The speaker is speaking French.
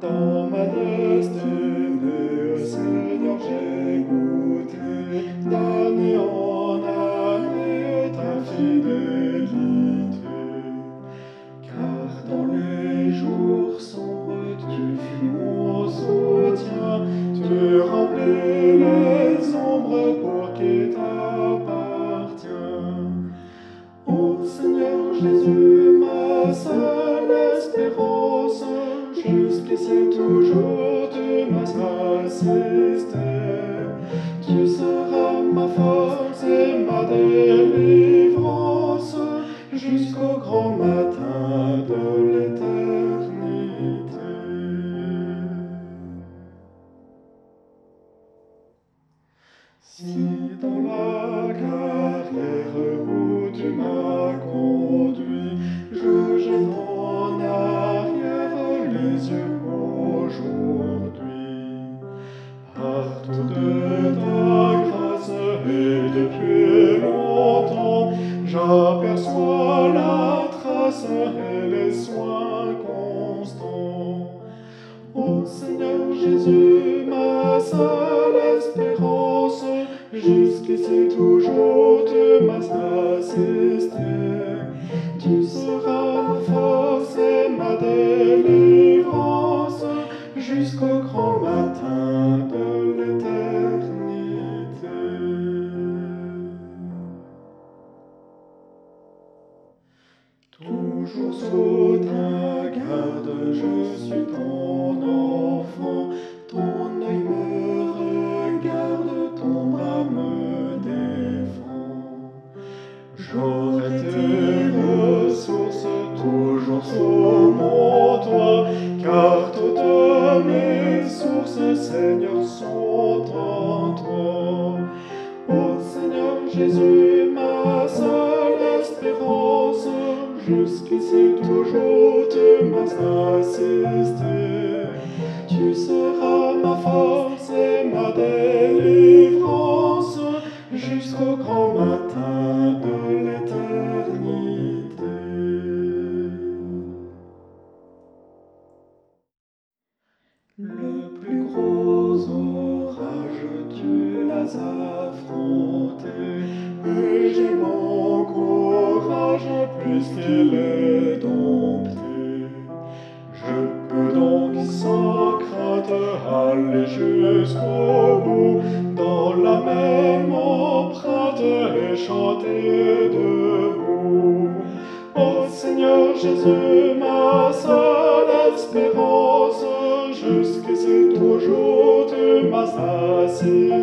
dans ma destinée, Seigneur, goûté d'année en année ta fidélité. Car dans les jours sombres, tu fus mon soutien, tu remplis les ombres pour qui t'appartient. Ô Seigneur Jésus, ma seule espérance, jusqu'ici toujours tu m'as assisté. Tu seras ma force et ma délivrance jusqu'au grand matin de l'éternité. Les soins constants. Ô Seigneur Jésus, ma seule espérance, jusqu'ici toujours tu m'as assisté. Tu seras ma force et ma délivrance jusqu'au grand matin Toujours sous ta garde, je suis ton enfant. Ton œil me regarde, ton bras me défend. J'aurai tes ressources toujours sous mon toit, car toutes mes sources, Seigneur, sont en toi. Ô Seigneur Jésus, jusqu'ici toujours tu m'as assisté. Tu seras ma force et ma délivrance jusqu'au grand matin de l'éternité. Le plus gros orage, tu l'as affronté, et j'ai mon courage puisqu'il jusqu'au bout, dans la même empreinte et chanter debout. Ô Seigneur Jésus, ma seule espérance, jusqu'ici toujours tu m'as assisté.